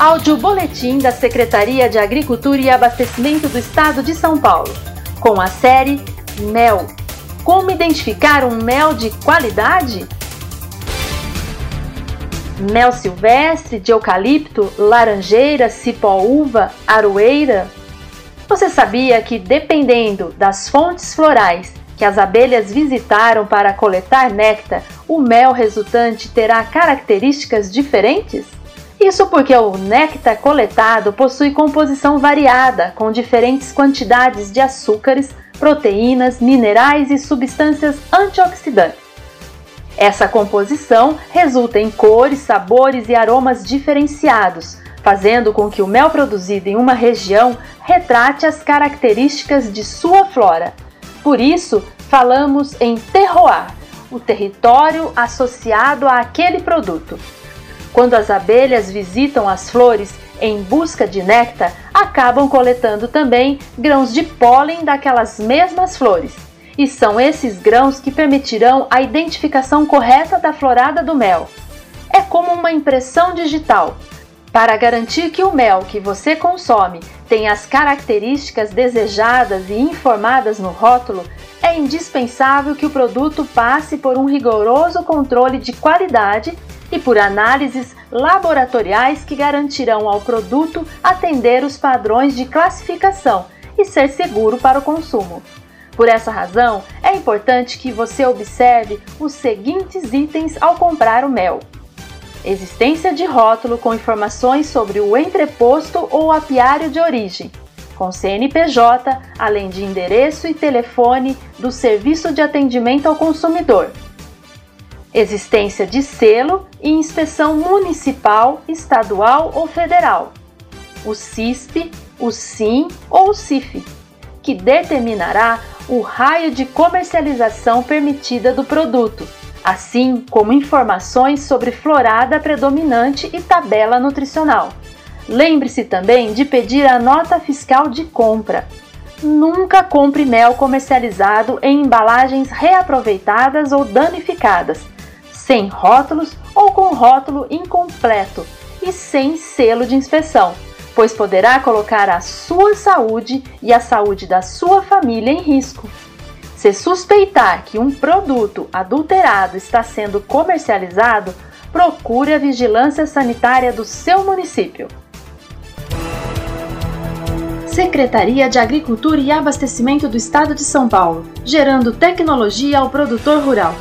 Áudio Boletim da Secretaria de Agricultura e Abastecimento do Estado de São Paulo, com a série Mel. Como identificar um mel de qualidade? Mel silvestre, de eucalipto, laranjeira, cipó-uva, aroeira? Você sabia que, dependendo das fontes florais que as abelhas visitaram para coletar néctar, o mel resultante terá características diferentes? Isso porque o néctar coletado possui composição variada, com diferentes quantidades de açúcares, proteínas, minerais e substâncias antioxidantes. Essa composição resulta em cores, sabores e aromas diferenciados, fazendo com que o mel produzido em uma região retrate as características de sua flora. Por isso, falamos em terroir, o território associado àquele produto. Quando as abelhas visitam as flores em busca de néctar, acabam coletando também grãos de pólen daquelas mesmas flores. E são esses grãos que permitirão a identificação correta da florada do mel. É como uma impressão digital. Para garantir que o mel que você consome tem as características desejadas e informadas no rótulo, é indispensável que o produto passe por um rigoroso controle de qualidade e por análises laboratoriais que garantirão ao produto atender os padrões de classificação e ser seguro para o consumo. Por essa razão, é importante que você observe os seguintes itens ao comprar o mel: existência de rótulo com informações sobre o entreposto ou apiário de origem, com CNPJ, além de endereço e telefone do Serviço de Atendimento ao Consumidor existência de selo e inspeção municipal, estadual ou federal, o CISP, o SIM ou o CIF, que determinará o raio de comercialização permitida do produto, assim como informações sobre florada predominante e tabela nutricional. Lembre-se também de pedir a nota fiscal de compra. Nunca compre mel comercializado em embalagens reaproveitadas ou danificadas sem rótulos ou com rótulo incompleto e sem selo de inspeção, pois poderá colocar a sua saúde e a saúde da sua família em risco. Se suspeitar que um produto adulterado está sendo comercializado, procure a vigilância sanitária do seu município. Secretaria de Agricultura e Abastecimento do Estado de São Paulo, gerando tecnologia ao produtor rural.